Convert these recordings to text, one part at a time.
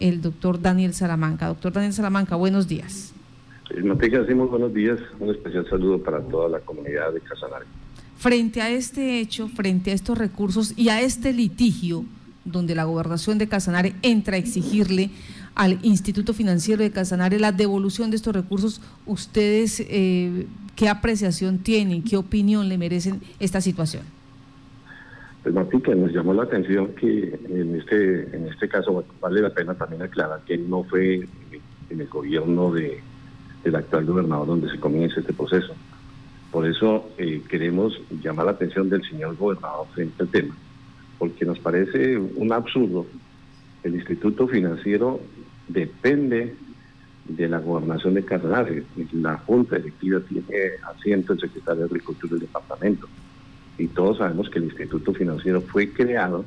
el doctor Daniel Salamanca. Doctor Daniel Salamanca, buenos días. Noticias, buenos días. Un especial saludo para toda la comunidad de Casanare. Frente a este hecho, frente a estos recursos y a este litigio, donde la gobernación de Casanare entra a exigirle al Instituto Financiero de Casanare la devolución de estos recursos, ¿ustedes eh, qué apreciación tienen, qué opinión le merecen esta situación? Pues Martica, nos llamó la atención que en este, en este caso vale la pena también aclarar que no fue en el gobierno de, del actual gobernador donde se comienza este proceso. Por eso eh, queremos llamar la atención del señor gobernador frente al tema, porque nos parece un absurdo. El Instituto Financiero depende de la gobernación de Casanare. La Junta Electiva tiene asiento el secretario de Agricultura del departamento y todos sabemos que el Instituto Financiero fue creado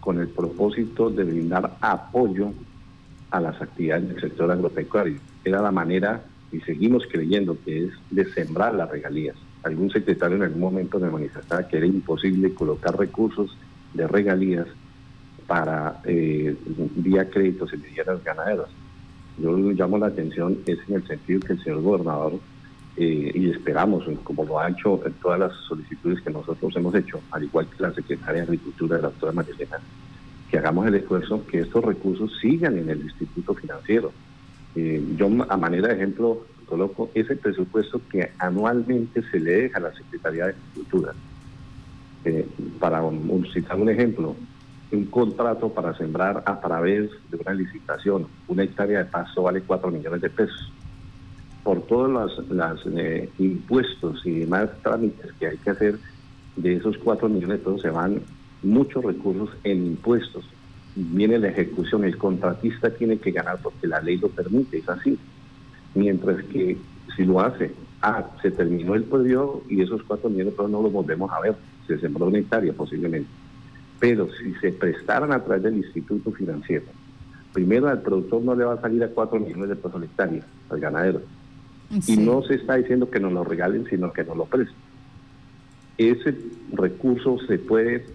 con el propósito de brindar apoyo a las actividades del sector agropecuario. Era la manera, y seguimos creyendo que es de sembrar las regalías. Algún secretario en algún momento me manifestaba que era imposible colocar recursos de regalías para eh, vía créditos en las ganaderas. Yo llamo la atención es en el sentido que el señor gobernador eh, y esperamos, como lo ha hecho en todas las solicitudes que nosotros hemos hecho, al igual que la secretaria de Agricultura, la doctora Marilena, que hagamos el esfuerzo que estos recursos sigan en el Instituto Financiero. Eh, yo, a manera de ejemplo, coloco ese presupuesto que anualmente se le deja a la Secretaría de Agricultura. Eh, para citar un ejemplo, un contrato para sembrar a través de una licitación, una hectárea de pasto vale 4 millones de pesos por todos los eh, impuestos y demás trámites que hay que hacer, de esos 4 millones de pesos se van muchos recursos en impuestos. Viene la ejecución, el contratista tiene que ganar porque la ley lo permite, es así. Mientras que si lo hace, ah, se terminó el periodo y esos 4 millones de pesos no los volvemos a ver, se sembró una hectárea posiblemente. Pero si se prestaran a través del Instituto Financiero, primero al productor no le va a salir a 4 millones de pesos la hectárea, al ganadero y no se está diciendo que nos lo regalen, sino que nos lo presten. Ese recurso se puede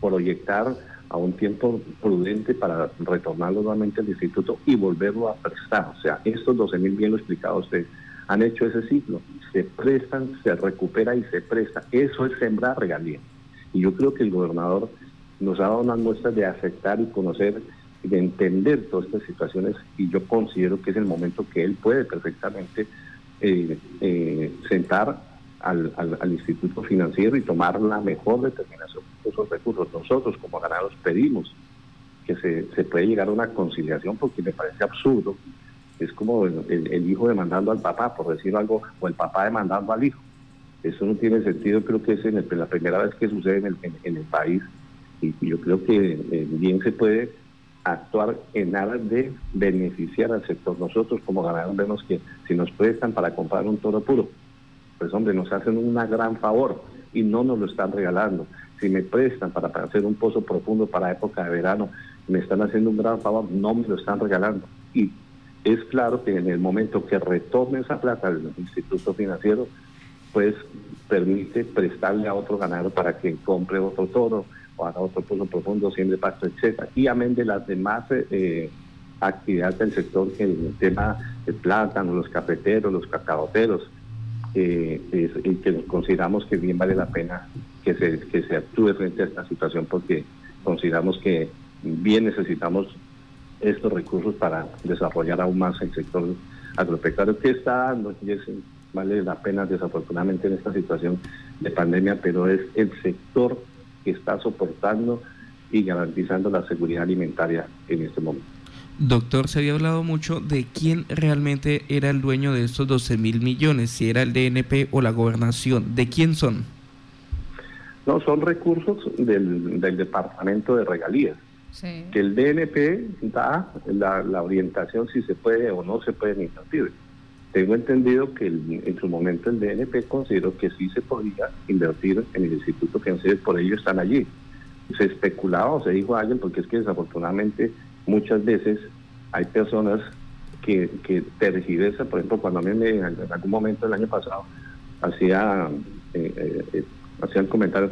proyectar a un tiempo prudente para retornarlo nuevamente al instituto y volverlo a prestar. O sea, estos 12 mil, bien lo explicado usted, han hecho ese ciclo. Se prestan, se recupera y se presta. Eso es sembrar regalía. Y yo creo que el gobernador nos ha dado unas muestras de aceptar y conocer de entender todas estas situaciones y yo considero que es el momento que él puede perfectamente eh, eh, sentar al, al, Instituto Financiero y tomar la mejor determinación de esos recursos. Nosotros como ganados pedimos que se, se puede llegar a una conciliación porque me parece absurdo. Es como el, hijo demandando al papá, por decir algo, o el papá demandando al hijo. Eso no tiene sentido, creo que es la primera vez que sucede en el, en, el país y yo creo que eh, bien se puede actuar en aras de beneficiar al sector. Nosotros como ganadores vemos que si nos prestan para comprar un toro puro, pues hombre, nos hacen un gran favor y no nos lo están regalando. Si me prestan para, hacer un pozo profundo para época de verano, me están haciendo un gran favor, no me lo están regalando. Y es claro que en el momento que retorne esa plata al instituto financiero, pues permite prestarle a otro ganadero para que compre otro toro, para otro pozo profundo, siempre pasto, etcétera. Y amén de las demás eh, actividades del sector, que el tema del plátano, los cafeteros, los cacaoteros, eh, que consideramos que bien vale la pena que se, que se actúe frente a esta situación porque consideramos que bien necesitamos estos recursos para desarrollar aún más el sector agropecuario que está dando y es, vale la pena desafortunadamente en esta situación de pandemia, pero es el sector que está soportando y garantizando la seguridad alimentaria en este momento. Doctor, se había hablado mucho de quién realmente era el dueño de estos 12 mil millones, si era el DNP o la gobernación. ¿De quién son? No, son recursos del, Departamento de Regalías. Que el DNP da la, orientación si se puede o no se puede invertir. Tengo entendido que en su momento el DNP consideró que sí se podía invertir en el Instituto Financiero, por ello están allí. Se especulaba o se dijo alguien, porque es que desafortunadamente muchas veces hay personas que, que tergiversan, por ejemplo, cuando a mí me, en algún momento del año pasado hacía, eh, eh, eh, hacían comentarios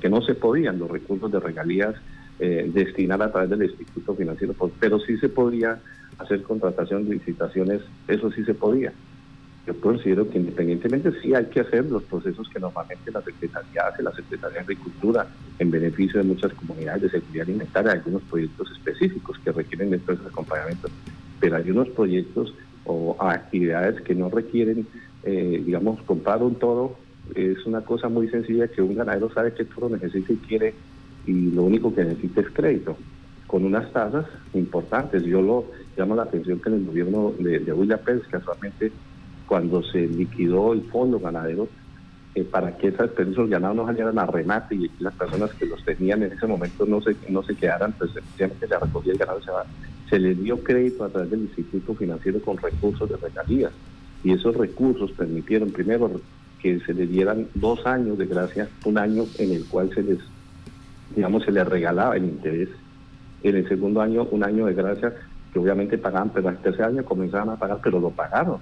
que no se podían los recursos de regalías eh, destinar a través del Instituto Financiero, pero sí se podía hacer contratación de licitaciones, eso sí se podía. Yo considero que independientemente sí hay que hacer los procesos que normalmente la Secretaría hace, la Secretaría de Agricultura, en beneficio de muchas comunidades de seguridad alimentaria, algunos proyectos específicos que requieren de estos acompañamientos, pero hay unos proyectos o actividades que no requieren, eh, digamos, comprar un toro. Es una cosa muy sencilla que un ganadero sabe que toro necesita y quiere y lo único que necesita es crédito, con unas tasas importantes. Yo lo llamo la atención que en el gobierno de, de William Pérez, casualmente cuando se liquidó el fondo ganadero, eh, para que esas, esos ganados no salieran a remate y las personas que los tenían en ese momento no se, no se quedaran, pues sencillamente se recogía el ganado se va. Se le dio crédito a través del Instituto Financiero con recursos de regalías y esos recursos permitieron primero que se le dieran dos años de gracia, un año en el cual se les, digamos, se les regalaba el interés. En el segundo año, un año de gracia que obviamente pagaban, pero al tercer año comenzaban a pagar, pero lo pagaron.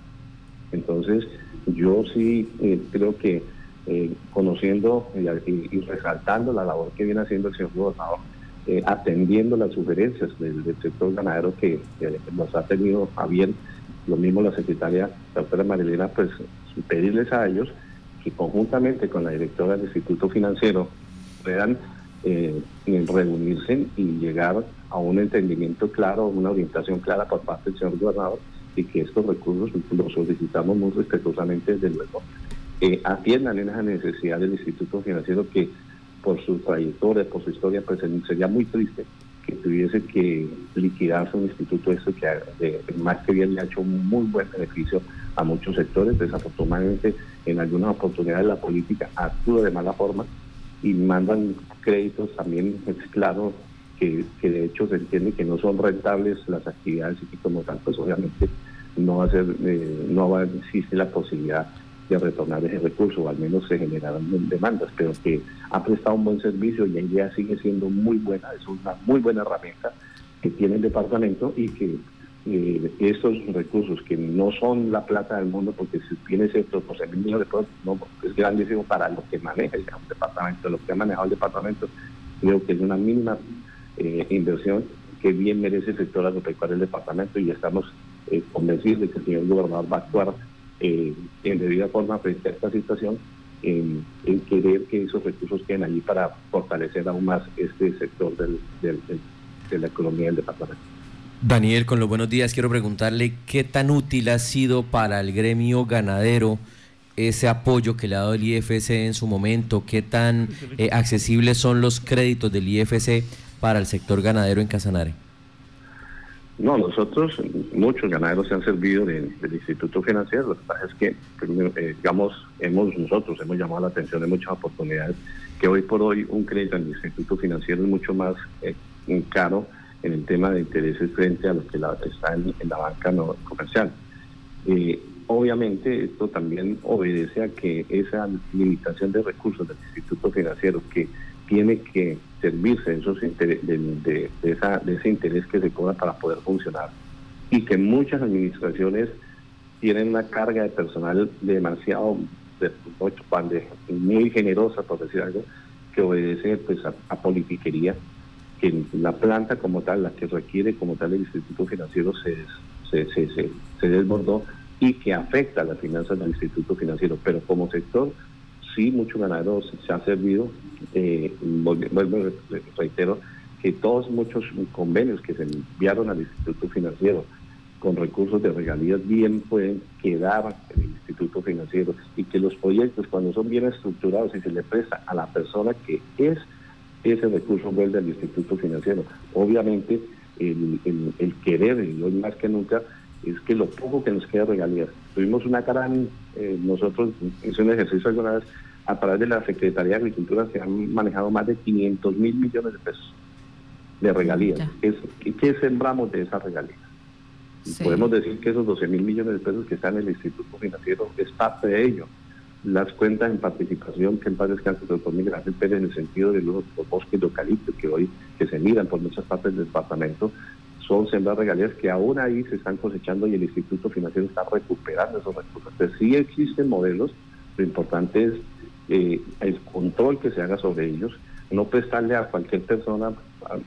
Entonces, yo sí eh, creo que eh, conociendo y, resaltando la labor que viene haciendo el señor gobernador, eh, atendiendo las sugerencias del, sector ganadero que, nos ha tenido a bien, lo mismo la secretaria, la doctora Marilena, pues pedirles a ellos que conjuntamente con la directora del Instituto Financiero puedan reunirse y llegar a un entendimiento claro, una orientación clara por parte del señor gobernador y que estos recursos los solicitamos muy respetuosamente, desde luego, eh, atiendan en esa necesidad del Instituto Financiero que por su trayectoria, por su historia, pues sería muy triste que tuviese que liquidarse un instituto esto que más que bien le ha hecho un muy buen beneficio a muchos sectores. Desafortunadamente, en algunas oportunidades la política actúa de mala forma y mandan créditos también, es claro, que, de hecho se entiende que no son rentables las actividades y como tal, pues obviamente no va a ser, eh, no va a existir la posibilidad de retornar ese recurso, o al menos se generarán demandas, pero que ha prestado un buen servicio y la idea sigue siendo muy buena, es una muy buena herramienta que tiene el departamento y que eh, estos recursos que no son la plata del mundo, porque si tiene ciertos 12 mil millones de pesos, no, es grandísimo para lo que maneja el departamento, lo que ha manejado el departamento, creo que es una mínima eh, inversión que bien merece el sector agropecuario del departamento y estamos eh, convencidos de que el señor gobernador va a actuar eh, en debida forma frente a esta situación, en, querer que esos recursos queden allí para fortalecer aún más este sector del, de la economía del departamento. Daniel, con los buenos días, quiero preguntarle qué tan útil ha sido para el gremio ganadero ese apoyo que le ha dado el IFC en su momento, qué tan accesibles son los créditos del IFC para el sector ganadero en Casanare? No, nosotros, muchos ganaderos se han servido del Instituto Financiero. Lo que pasa es que, eh, digamos, hemos nosotros hemos llamado la atención de muchas oportunidades que hoy por hoy un crédito en el Instituto Financiero es mucho más eh, caro en el tema de intereses frente a lo que está en, la banca comercial. Eh, obviamente esto también obedece a que esa limitación de recursos del Instituto Financiero que tiene que servirse de, esos de, esa, de ese interés que se cobra para poder funcionar y que muchas administraciones tienen una carga de personal demasiado de, muy generosa, por decir algo, que obedece pues, a, politiquería, que la planta como tal, la que requiere como tal el Instituto Financiero se, se, se, desbordó y que afecta a las finanzas del Instituto Financiero, pero como sector sí, muchos ganaderos se han servido. Eh, vuelvo, reitero que todos muchos convenios que se enviaron al Instituto Financiero con recursos de regalías bien pueden quedar en el Instituto Financiero y que los proyectos cuando son bien estructurados y se le presta a la persona que es ese recurso vuelve al Instituto Financiero. Obviamente el, el querer, y hoy más que nunca, es que lo poco que nos queda regalías. Tuvimos una gran, eh, nosotros hice un ejercicio alguna vez, a través de la Secretaría de Agricultura se han manejado más de 500 mil millones de pesos de regalías. ¿Qué, sembramos de esas regalías? Podemos decir que esos 12 mil millones de pesos que están en el Instituto Financiero es parte de ello. Las cuentas en participación que en paz descanse el doctor Miguel Ángel en el sentido de los, bosques de eucalipto que hoy que se miran por muchas partes del departamento son sembrar regalías que aún ahí se están cosechando y el Instituto Financiero está recuperando esos recursos. Entonces, sí existen modelos, lo importante es eh, el control que se haga sobre ellos, no prestarle a cualquier persona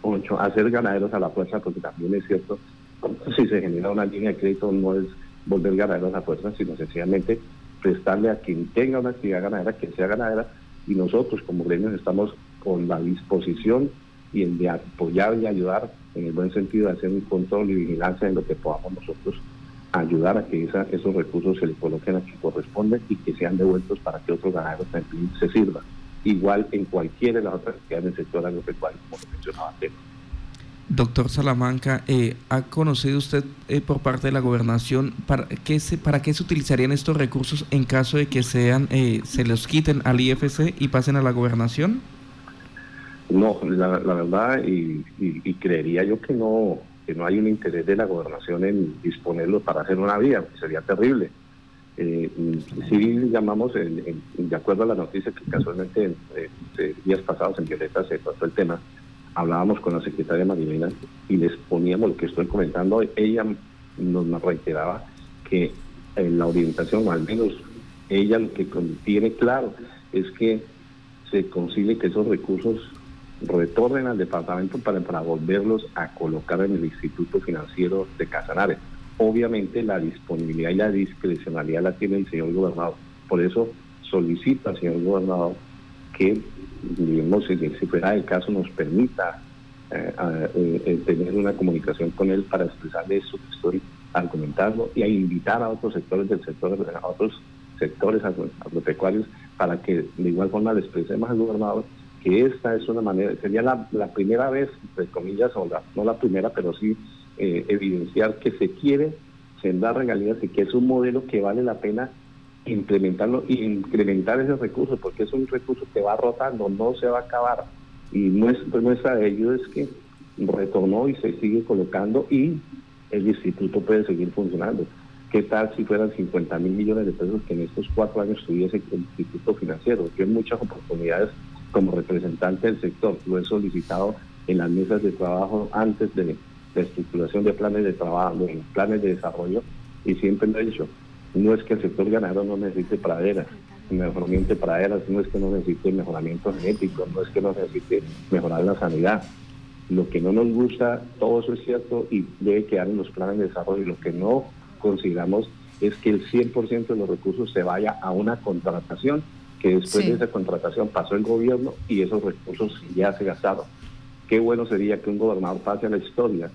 ocho, hacer ganaderos a la fuerza, porque también es cierto, si se genera una línea de crédito no es volver ganaderos a la fuerza, sino sencillamente prestarle a quien tenga una actividad ganadera, que sea ganadera, y nosotros como gremios estamos con la disposición y el de apoyar y ayudar en el buen sentido de hacer un control y vigilancia en lo que podamos nosotros ayudar a que esos recursos se le coloquen a quien corresponde y que sean devueltos para que otros ganaderos también se sirvan. Igual en cualquiera de las otras actividades del sector agropecuario, como lo mencionaba antes. Doctor Salamanca, eh, ¿ha conocido usted eh, por parte de la gobernación para qué, se, para qué se utilizarían estos recursos en caso de que sean eh, se los quiten al IFC y pasen a la gobernación? No, la, verdad, y, creería yo que no, que no hay un interés de la gobernación en disponerlo para hacer una vía, sería terrible. Eh, sí llamamos, de acuerdo a la noticia que casualmente en, días pasados en Violeta se pasó el tema, hablábamos con la secretaria Marilena y les poníamos lo que estoy comentando. Ella nos reiteraba que en la orientación, o al menos ella lo que tiene claro, es que se consigue que esos recursos retornen al departamento para, para volverlos a colocar en el Instituto Financiero de Casanares. Obviamente la disponibilidad y la discrecionalidad la tiene el señor gobernador. Por eso solicita al señor gobernador que, digamos, si, fuera el caso, nos permita eh, eh, eh, tener una comunicación con él para expresarle eso que estoy argumentando y a invitar a otros sectores del sector, a otros sectores agropecuarios para que de igual forma le expresemos al gobernador que esta es una manera, sería la, primera vez, entre comillas, o no la primera, pero sí eh, evidenciar que se quiere sembrar regalías y que es un modelo que vale la pena implementarlo y incrementar ese recurso, porque es un recurso que va rotando, no se va a acabar. Y nuestra, muestra de ello es que retornó y se sigue colocando y el instituto puede seguir funcionando. ¿Qué tal si fueran 50 mil millones de pesos que en estos cuatro años tuviese el instituto financiero? Que en muchas oportunidades como representante del sector. Lo he solicitado en las mesas de trabajo antes de la estructuración de planes de trabajo, de planes de desarrollo, y siempre lo he dicho, no es que el sector ganadero no necesite praderas, mejoramiento de praderas, no es que no necesite mejoramiento genético, no es que no necesite mejorar la sanidad. Lo que no nos gusta, todo eso es cierto y debe quedar en los planes de desarrollo. Lo que no consideramos es que el 100% de los recursos se vaya a una contratación que después de esa contratación pasó el gobierno y esos recursos ya se gastaron. Qué bueno sería que un gobernador pase a la historia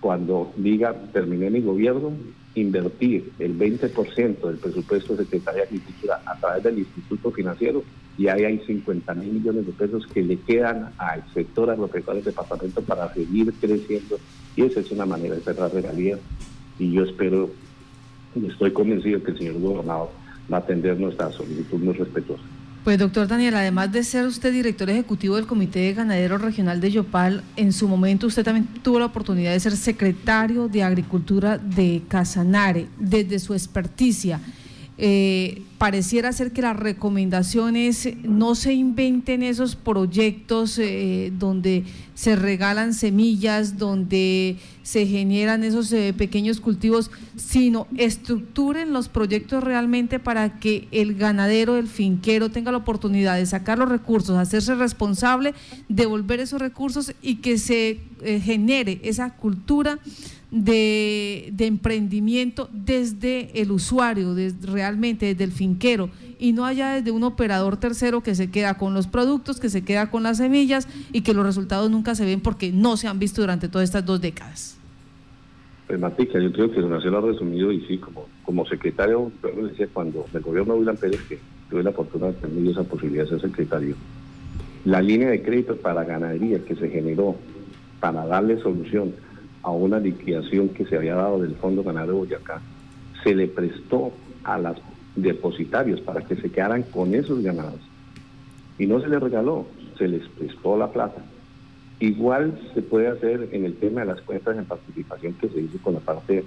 cuando diga, terminé mi gobierno, invertir el 20% del presupuesto de Secretaría de Agricultura a través del Instituto Financiero y ahí hay 50 mil millones de pesos que le quedan al sector agropecuario del departamento para seguir creciendo y esa es una manera de cerrar regalías y yo espero y estoy convencido que el señor gobernador va a atender nuestra solicitud muy respetuosa. Pues doctor Daniel, además de ser usted director ejecutivo del Comité de Ganadero Regional de Yopal, en su momento usted también tuvo la oportunidad de ser secretario de Agricultura de Casanare. Desde su experticia, eh, pareciera ser que las recomendaciones no se inventen esos proyectos eh, donde se regalan semillas, donde se generan esos eh, pequeños cultivos, sino estructuren los proyectos realmente para que el ganadero, el finquero tenga la oportunidad de sacar los recursos, hacerse responsable, devolver esos recursos y que se genere esa cultura de, emprendimiento desde el usuario, desde, realmente desde el finquero, y no haya desde un operador tercero que se queda con los productos, que se queda con las semillas y que los resultados nunca se ven porque no se han visto durante todas estas dos décadas. Pues Matica, yo creo que Donación lo ha resumido y sí, como, como secretario, yo decía cuando el gobierno de William Pérez, que tuve la fortuna de tener esa posibilidad de ser secretario, la línea de crédito para ganadería que se generó para darle solución a una liquidación que se había dado del Fondo Ganadero de Boyacá, se le prestó a los depositarios para que se quedaran con esos ganados. Y no se les regaló, se les prestó la plata. Igual se puede hacer en el tema de las cuentas en participación que se hizo con la parte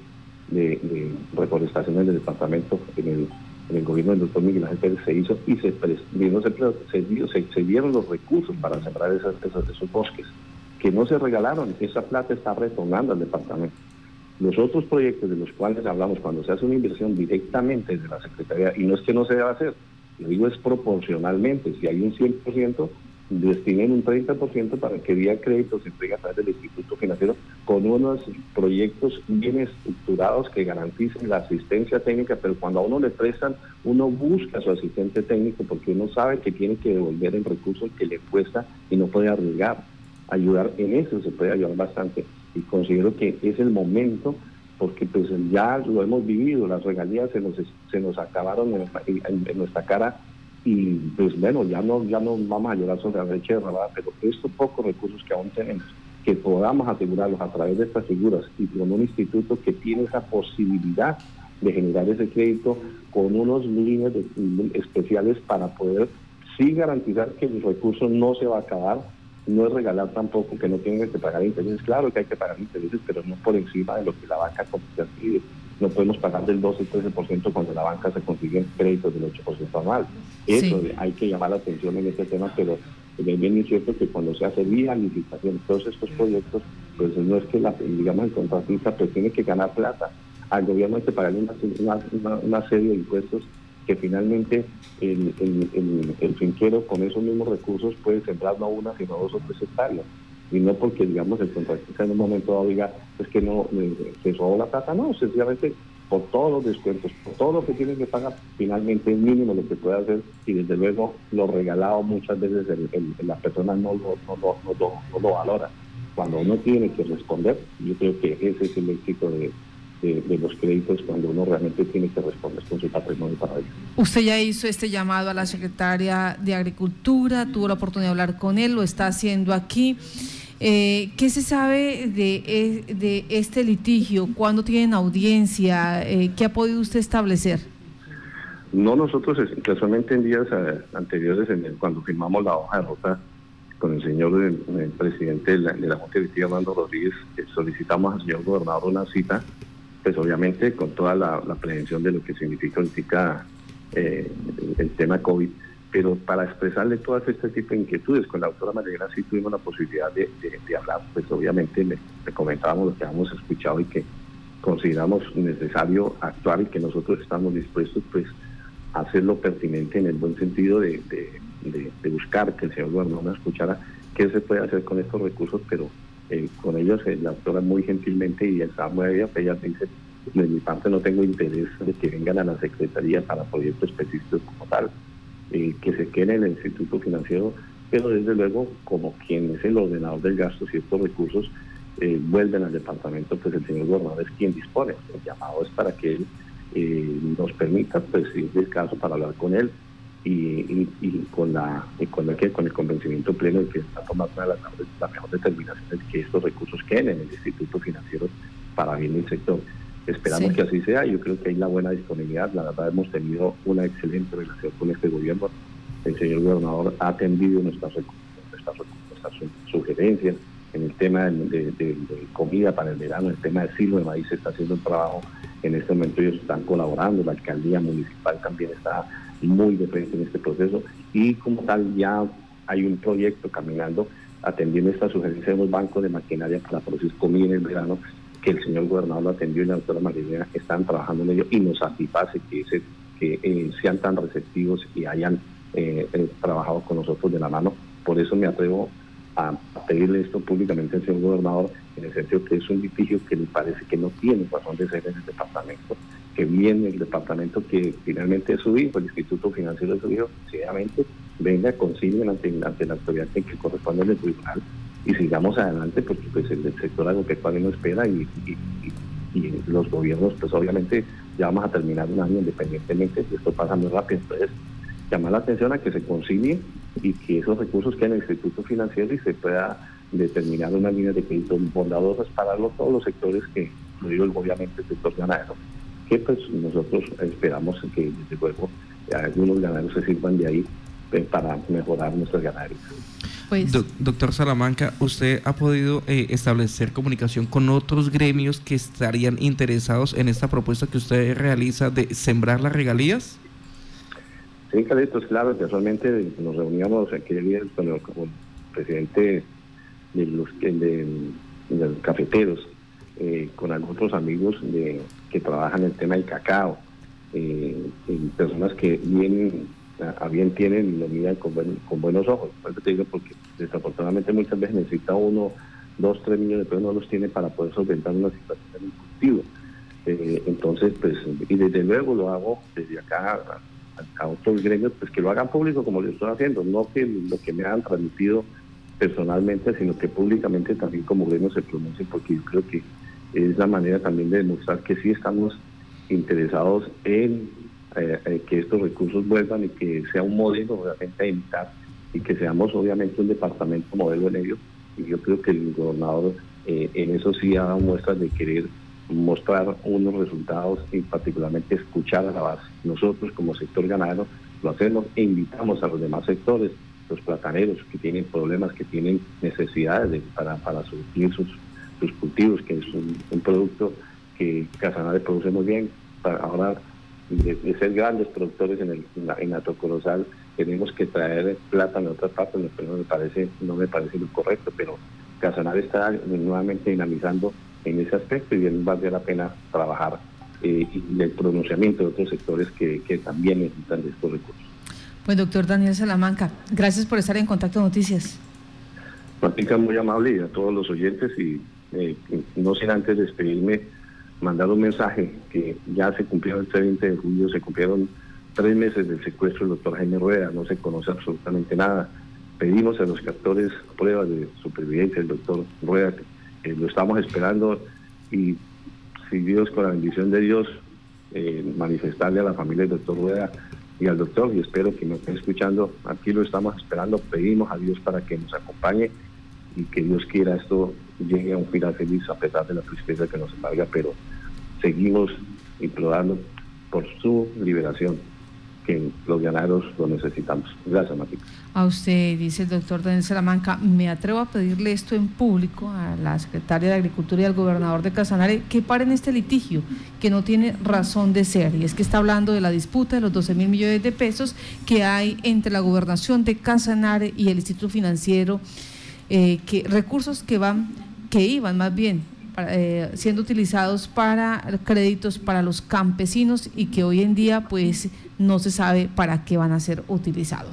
de, reforestación del departamento en el, gobierno del doctor Miguel Ángel Pérez se hizo y se, se, se, dieron los recursos para sembrar esos bosques que no se regalaron, esa plata está retornando al departamento. Los otros proyectos de los cuales hablamos, cuando se hace una inversión directamente de la Secretaría, y no es que no se deba hacer, lo digo es proporcionalmente, si hay un 100%, destinen un 30% para que vía crédito se entregue a través del Instituto Financiero con unos proyectos bien estructurados que garanticen la asistencia técnica, pero cuando a uno le prestan, uno busca a su asistente técnico porque uno sabe que tiene que devolver el recurso que le cuesta y no puede arriesgar. Ayudar en eso se puede ayudar bastante. Y considero que es el momento porque pues ya lo hemos vivido, las regalías se nos, se nos acabaron en nuestra cara y pues bueno, ya no, ya no vamos a llorar sobre la brecha de rabada, pero estos pocos recursos que aún tenemos, que podamos asegurarlos a través de estas figuras y con un instituto que tiene esa posibilidad de generar ese crédito con unos líneas especiales para poder sí garantizar que el recurso no se va a acabar, no es regalar tampoco que no tengan que pagar intereses, claro que hay que pagar intereses, pero no por encima de lo que la banca pide no podemos pagar del 12 y 13% cuando la banca se consigue créditos del 8% anual. Eso hay que llamar la atención en este tema, pero es bien cierto que cuando se hace vía licitación todos estos proyectos, pues no es que la, digamos el contratista pues tiene que ganar plata. Al gobierno hay que pagarle una, una, serie de impuestos que finalmente el, el, el, finquero con esos mismos recursos puede sembrar no una, sino dos o tres hectáreas y no porque, digamos, el contratista en un momento dado diga, es que no, se robó la plata, no, sencillamente por todos los descuentos, por todo lo que tienen que pagar, finalmente es mínimo lo que puede hacer y desde luego lo regalado muchas veces la persona no lo, no, no, lo valora. Cuando uno tiene que responder, yo creo que ese es el éxito de, de, los créditos cuando uno realmente tiene que responder con su patrimonio para ello. Usted ya hizo este llamado a la secretaria de Agricultura, tuvo la oportunidad de hablar con él, lo está haciendo aquí. Eh, ¿Qué se sabe de, e, de, este litigio? ¿Cuándo tienen audiencia? Eh, ¿Qué ha podido usted establecer? No, nosotros casualmente en días eh, anteriores, cuando firmamos la hoja de ruta con el señor el, presidente de la, de la Junta Directiva, Armando Rodríguez, solicitamos al señor gobernador una cita, pues obviamente con toda la, prevención de lo que significa el, el tema COVID pero para expresarle todas este tipo de inquietudes, con la doctora María sí tuvimos la posibilidad de, hablar, pues obviamente le, comentábamos lo que habíamos escuchado y que consideramos necesario actuar y que nosotros estamos dispuestos pues a hacerlo pertinente en el buen sentido de, buscar que el señor gobernador escuchara qué se puede hacer con estos recursos, pero eh, con ellos eh, la doctora muy gentilmente y está muy ella, ella dice, de mi parte no tengo interés de que vengan a la Secretaría para proyectos específicos como tal, eh, que se quede en el Instituto Financiero, pero desde luego, como quien es el ordenador del gasto, si estos recursos vuelven al departamento, pues el señor gobernador es quien dispone. El llamado es para que él nos permita, pues si es el caso, para hablar con él y, con la con, el, con el convencimiento pleno de que está tomando la, la mejor determinación de que estos recursos queden en el Instituto Financiero para bien del sector. Esperamos que así sea. Yo creo que hay la buena disponibilidad. La verdad, hemos tenido una excelente relación con este gobierno. El señor gobernador ha atendido nuestras, sugerencias en el tema de, comida para el verano, el tema de silo de maíz. Se está haciendo un trabajo. En este momento ellos están colaborando. La alcaldía municipal también está muy de en este proceso. Y como tal, ya hay un proyecto caminando atendiendo esta sugerencia de los bancos de maquinaria para producir comida en el verano que el señor gobernador lo atendió y la doctora María están trabajando en ello y nos satisface que, que eh, sean tan receptivos y hayan eh, eh, trabajado con nosotros de la mano. Por eso me atrevo a, pedirle esto públicamente al señor gobernador, en el sentido que es un litigio que me parece que no tiene razón de ser en el departamento, que viene el departamento que finalmente es su hijo, el Instituto Financiero de su hijo, sencillamente venga, consigne ante, ante la autoridad que corresponde al tribunal y sigamos adelante porque pues el, sector agropecuario no espera y, los gobiernos pues obviamente ya vamos a terminar un año independientemente esto pasa muy rápido. Entonces llamar la atención a que se concilie y que esos recursos queden en el Instituto Financiero y se pueda determinar una línea de crédito bondadosas para todos los sectores que, lo obviamente el sector ganadero, que pues nosotros esperamos que desde luego algunos ganaderos se sirvan de ahí eh, para mejorar nuestras ganaderías. Pues doctor Salamanca, ¿usted ha podido eh, establecer comunicación con otros gremios que estarían interesados en esta propuesta que usted realiza de sembrar las regalías? Sí, Carlitos, claro, casualmente nos reuníamos aquel día con el, presidente de los, de, los cafeteros, eh, con algunos amigos de, que trabajan el tema del cacao, eh, personas que vienen a bien tienen y lo miran con, con buenos ojos. te digo porque desafortunadamente muchas veces necesita uno, dos, tres millones de pesos, no los tiene para poder solventar una situación en cultivo. Eh, entonces, pues, y desde luego lo hago desde acá a, otros gremios, pues que lo hagan público como lo estoy haciendo, no que lo que me han transmitido personalmente, sino que públicamente también como gremio se pronuncien, porque yo creo que es la manera también de demostrar que sí estamos interesados en eh, eh, que estos recursos vuelvan y que sea un modelo realmente a imitar y que seamos obviamente un departamento modelo en ello. Y yo creo que el gobernador eh, en eso sí ha dado muestras de querer mostrar unos resultados y particularmente escuchar a la base. Nosotros como sector ganadero lo hacemos e invitamos a los demás sectores, los plataneros que tienen problemas, que tienen necesidades para, para surtir sus, sus cultivos, que es un, producto que Casanare produce muy bien. Para ahora, de, ser grandes productores en, el, en, la, tenemos que traer plátano de otras partes, no me parece, no me parece lo correcto, pero Casanare está nuevamente dinamizando en ese aspecto y bien vale la pena trabajar eh, y el pronunciamiento de otros sectores que, que también necesitan de estos recursos. Pues doctor Daniel Salamanca, gracias por estar en Contacto Noticias. Martica, muy amable y a todos los oyentes y eh, no sin antes despedirme, mandar un mensaje que ya se cumplió el 20 de julio, se cumplieron tres meses del secuestro del doctor Jaime Rueda, no se conoce absolutamente nada. Pedimos a los captores pruebas de supervivencia del doctor Rueda, lo estamos esperando y si Dios, con la bendición de Dios, eh, manifestarle a la familia del doctor Rueda y al doctor, y espero que nos estén escuchando, aquí lo estamos esperando, pedimos a Dios para que nos acompañe y que Dios quiera esto llegue a un final feliz a pesar de la tristeza que nos embarga, pero seguimos implorando por su liberación que los ganaderos lo necesitamos. Gracias, Matica. A usted, dice el doctor Daniel Salamanca, me atrevo a pedirle esto en público a la secretaria de Agricultura y al gobernador de Casanare que paren este litigio, que no tiene razón de ser. Y es que está hablando de la disputa de los 12 mil millones de pesos que hay entre la gobernación de Casanare y el Instituto Financiero, eh, que recursos que van, que iban más bien eh, siendo utilizados para créditos para los campesinos y que hoy en día pues no se sabe para qué van a ser utilizados.